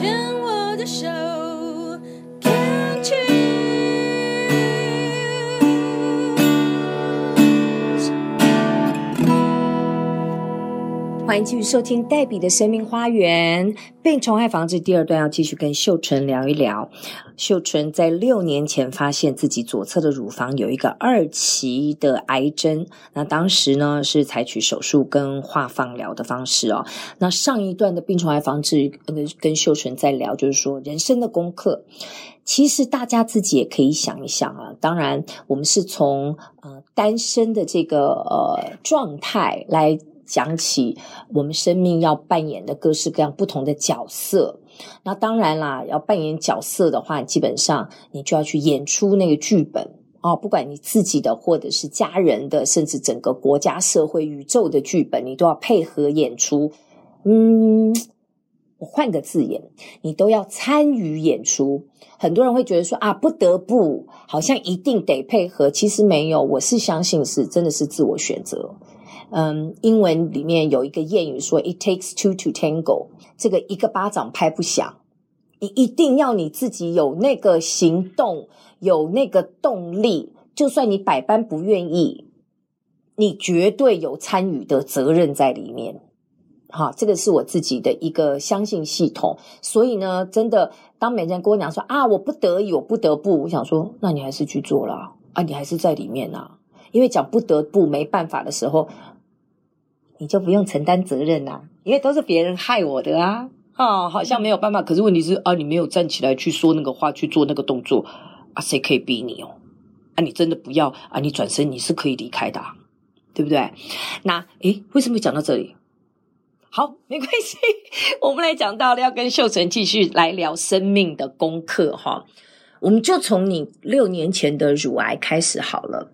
牵我的手欢迎继续收听黛比的生命花园，被虫害防治第二段，要继续跟秀纯聊一聊。秀纯在六年前发现自己左侧的乳房有一个二期的癌症，那当时呢是采取手术跟化放疗的方式哦。那上一段的病虫害防治跟跟秀纯在聊，就是说人生的功课，其实大家自己也可以想一想啊。当然，我们是从呃单身的这个呃状态来。讲起我们生命要扮演的各式各样不同的角色，那当然啦，要扮演角色的话，基本上你就要去演出那个剧本哦，不管你自己的，或者是家人的，甚至整个国家、社会、宇宙的剧本，你都要配合演出。嗯，我换个字眼，你都要参与演出。很多人会觉得说啊，不得不，好像一定得配合，其实没有，我是相信是真的是自我选择。嗯，英文里面有一个谚语说 “It takes two to tango”，这个一个巴掌拍不响，你一定要你自己有那个行动，有那个动力，就算你百般不愿意，你绝对有参与的责任在里面。好，这个是我自己的一个相信系统。所以呢，真的，当每天跟我讲说啊，我不得已，我不得不，我想说，那你还是去做啦，啊，你还是在里面啊，因为讲不得不没办法的时候。你就不用承担责任呐、啊，因为都是别人害我的啊！啊，好像没有办法。可是问题是啊，你没有站起来去说那个话，去做那个动作啊，谁可以逼你哦？啊，你真的不要啊，你转身你是可以离开的、对不对？那诶，为什么讲到这里？好，没关系，我们来讲到了要跟秀成继续来聊生命的功课哈。我们就从你六年前的乳癌开始好了。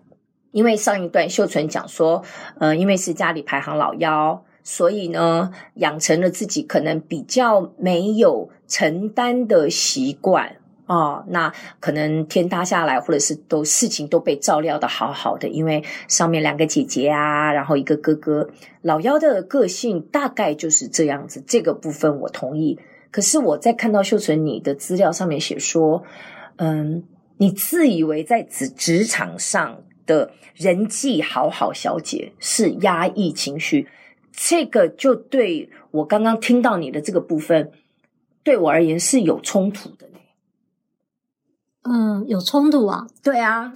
因为上一段秀纯讲说，呃，因为是家里排行老幺，所以呢，养成了自己可能比较没有承担的习惯哦。那可能天塌下来，或者是都事情都被照料得好好的，因为上面两个姐姐啊，然后一个哥哥，老幺的个性大概就是这样子。这个部分我同意。可是我在看到秀纯你的资料上面写说，嗯，你自以为在职职场上。的人际好好小姐是压抑情绪，这个就对我刚刚听到你的这个部分，对我而言是有冲突的呢。嗯，有冲突啊？对啊，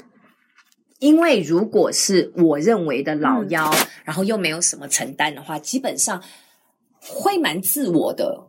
因为如果是我认为的老幺，嗯，然后又没有什么承担的话，基本上会蛮自我的。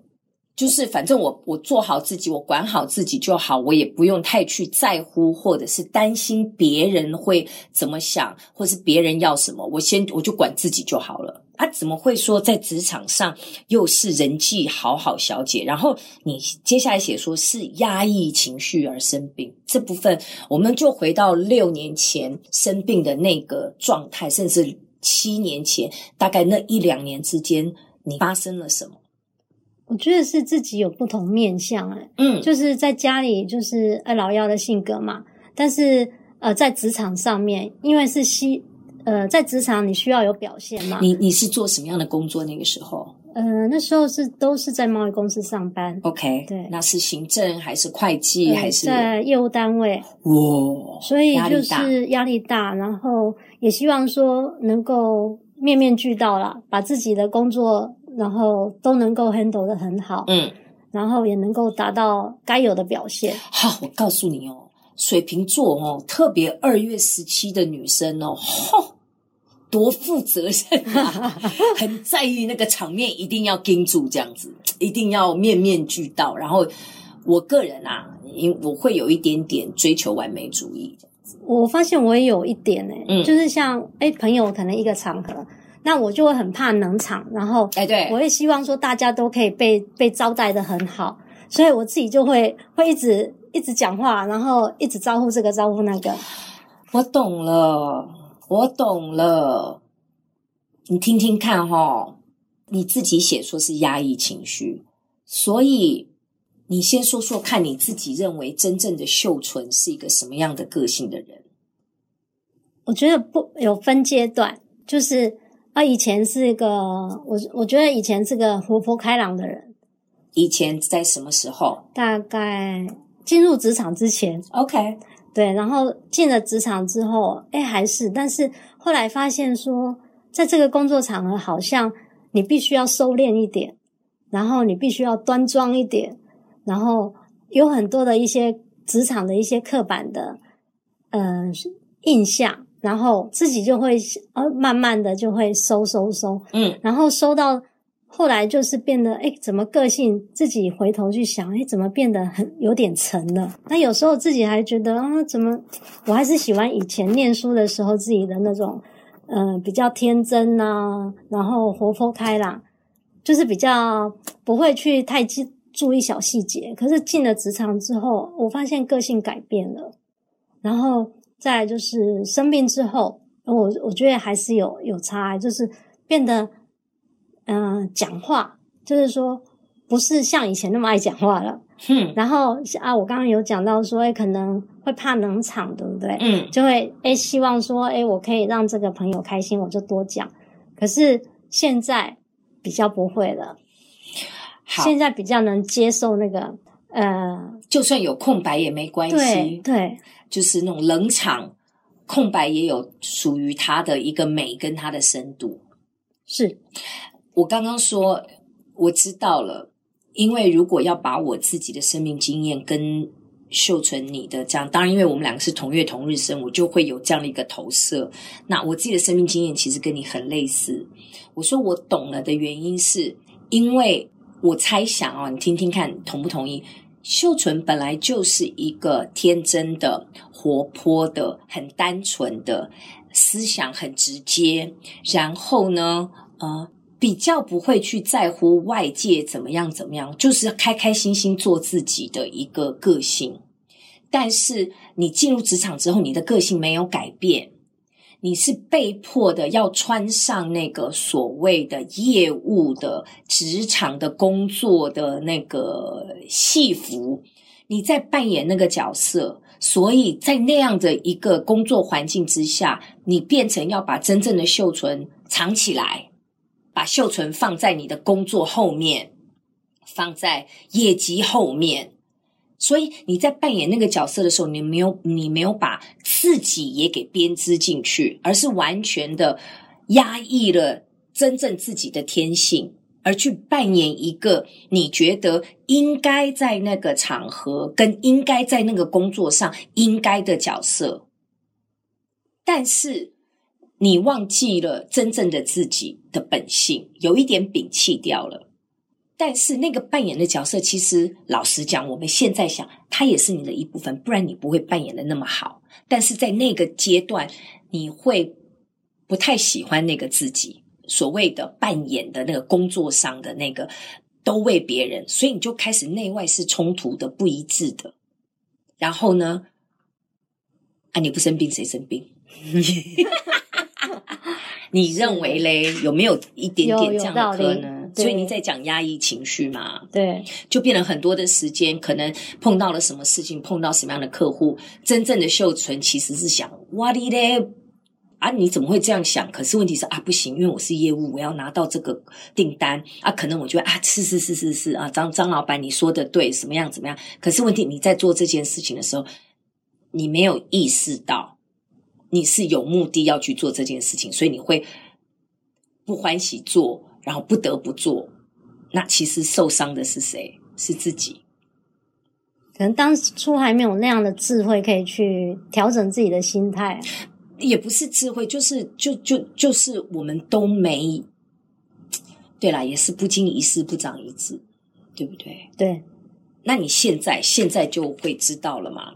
就是反正我我做好自己，我管好自己就好，我也不用太去在乎或者是担心别人会怎么想，或是别人要什么，我先我就管自己就好了。啊，怎么会说在职场上又是人际好好小姐？然后你接下来写说是压抑情绪而生病，这部分我们就回到六年前生病的那个状态，甚至七年前，大概那一两年之间，你发生了什么？我觉得是自己有不同面相，哎，嗯，就是在家里就是呃老幺的性格嘛，但是呃在职场上面，因为是西呃在职场你需要有表现嘛。你你是做什么样的工作那个时候？呃那时候是都是在贸易公司上班。OK，对，那是行政还是会计还是在业务单位？哇，所以就是压力大，然后也希望说能够面面俱到啦，把自己的工作。然后都能够 handle 的很好，嗯，然后也能够达到该有的表现。好，我告诉你哦，水瓶座哦，特别二月十七的女生哦，吼，多负责任啊，很在意那个场面，一定要盯住这样子，一定要面面俱到。然后我个人啊，因我会有一点点追求完美主义。我发现我也有一点诶，嗯，就是像诶朋友可能一个场合。那我就会很怕冷场，然后，哎，对，我也希望说大家都可以被被招待的很好，所以我自己就会会一直一直讲话，然后一直招呼这个招呼那个。我懂了，我懂了。你听听看哦，你自己写说是压抑情绪，所以你先说说看你自己认为真正的秀纯是一个什么样的个性的人？我觉得不有分阶段，就是。啊，以前是一个我，我觉得以前是个活泼开朗的人，以前在什么时候？大概进入职场之前。OK，对，然后进了职场之后，哎，还是，但是后来发现说，在这个工作场合，好像你必须要收敛一点，然后你必须要端庄一点，然后有很多的一些职场的一些刻板的，呃，印象，然后自己就会呃慢慢的就会收收收，嗯，然后收到。后来就是变得，哎，怎么个性自己回头去想，哎，怎么变得很有点沉了？那有时候自己还觉得啊，怎么我还是喜欢以前念书的时候自己的那种，嗯、呃，比较天真呐、啊，然后活泼开朗，就是比较不会去太注注意小细节。可是进了职场之后，我发现个性改变了，然后再来就是生病之后，我我觉得还是有有差，就是变得。嗯、呃，讲话就是说，不是像以前那么爱讲话了。嗯，然后啊，我刚刚有讲到说，哎，可能会怕冷场，对不对？嗯，就会哎，希望说，哎，我可以让这个朋友开心，我就多讲。可是现在比较不会了，好，现在比较能接受那个，呃，就算有空白也没关系。对，对，就是那种冷场，空白也有属于它的一个美跟它的深度。是。我刚刚说我知道了，因为如果要把我自己的生命经验跟秀纯你的这样，当然因为我们两个是同月同日生，我就会有这样的一个投射。那我自己的生命经验其实跟你很类似。我说我懂了的原因是，因为我猜想啊，你听听看同不同意？秀纯本来就是一个天真的、活泼的、很单纯的，思想很直接，然后呢，呃。比较不会去在乎外界怎么样怎么样，就是开开心心做自己的一个个性。但是你进入职场之后，你的个性没有改变，你是被迫的要穿上那个所谓的业务的职场的工作的那个戏服，你在扮演那个角色，所以在那样的一个工作环境之下，你变成要把真正的秀纯藏起来。把秀纯放在你的工作后面，放在业绩后面，所以你在扮演那个角色的时候，你没有你没有把自己也给编织进去，而是完全的压抑了真正自己的天性，而去扮演一个你觉得应该在那个场合跟应该在那个工作上应该的角色，但是。你忘记了真正的自己的本性，有一点摒弃掉了。但是那个扮演的角色，其实老实讲，我们现在想，他也是你的一部分，不然你不会扮演的那么好。但是在那个阶段，你会不太喜欢那个自己，所谓的扮演的那个工作上的那个，都为别人，所以你就开始内外是冲突的、不一致的。然后呢，啊，你不生病谁生病？你认为嘞，有没有一点点这样的可能？所以你在讲压抑情绪嘛？对，就变了很多的时间，可能碰到了什么事情，碰到什么样的客户，真正的秀存其实是想，哇哩嘞啊，你怎么会这样想？可是问题是啊，不行，因为我是业务，我要拿到这个订单啊，可能我觉得啊，是是是是是啊，张张老板你说的对，什么样怎么样？可是问题你在做这件事情的时候，你没有意识到。你是有目的要去做这件事情，所以你会不欢喜做，然后不得不做。那其实受伤的是谁？是自己。可能当初还没有那样的智慧，可以去调整自己的心态。也不是智慧，就是就就就是我们都没。对啦，也是不经一事不长一智，对不对？对。那你现在现在就会知道了吗？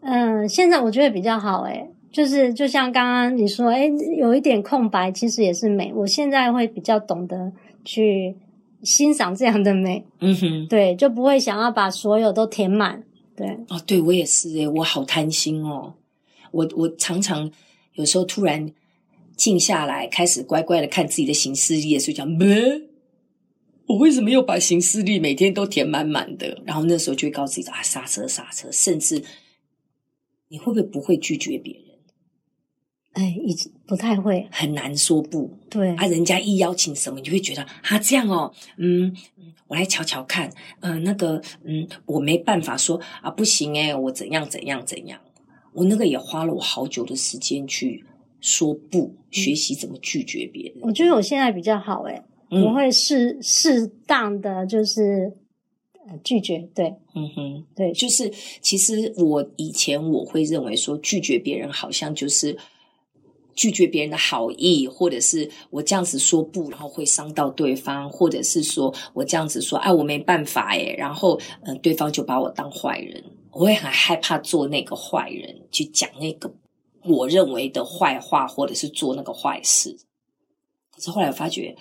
嗯，现在我觉得比较好，诶就是就像刚刚你说，哎，有一点空白，其实也是美。我现在会比较懂得去欣赏这样的美，嗯哼，对，就不会想要把所有都填满。对，哦，对我也是，诶，我好贪心哦。我我常常有时候突然静下来，开始乖乖的看自己的行事历，所以讲，没，我为什么又把行事历每天都填满满的？然后那时候就会告诉自己啊，刹车刹车，甚至你会不会不会拒绝别人？哎，已经不太会，很难说不。对啊，人家一邀请什么，你就会觉得啊，这样哦，嗯，我来瞧瞧看，嗯、呃，那个，嗯，我没办法说啊，不行诶，我怎样怎样怎样，我那个也花了我好久的时间去说不，学习怎么拒绝别人。我觉得我现在比较好诶，我会适适当的就是。拒绝，对，嗯哼，对，就是其实我以前我会认为说拒绝别人好像就是拒绝别人的好意，或者是我这样子说不，然后会伤到对方，或者是说我这样子说，哎，我没办法诶，然后嗯、对方就把我当坏人，我会很害怕做那个坏人，去讲那个我认为的坏话，或者是做那个坏事。可是后来我发觉。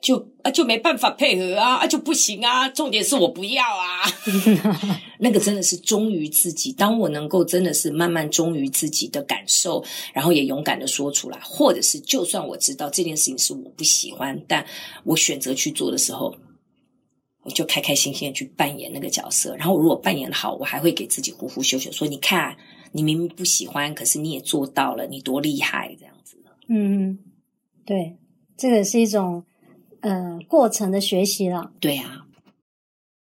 就啊，就没办法配合啊，啊就不行啊。重点是我不要啊，那个真的是忠于自己。当我能够真的是慢慢忠于自己的感受，然后也勇敢的说出来，或者是就算我知道这件事情是我不喜欢，但我选择去做的时候，我就开开心心的去扮演那个角色。然后如果扮演的好，我还会给自己呼呼秀秀，说你看，你明明不喜欢，可是你也做到了，你多厉害，这样子。嗯，对，这个是一种。呃，过程的学习了。对呀，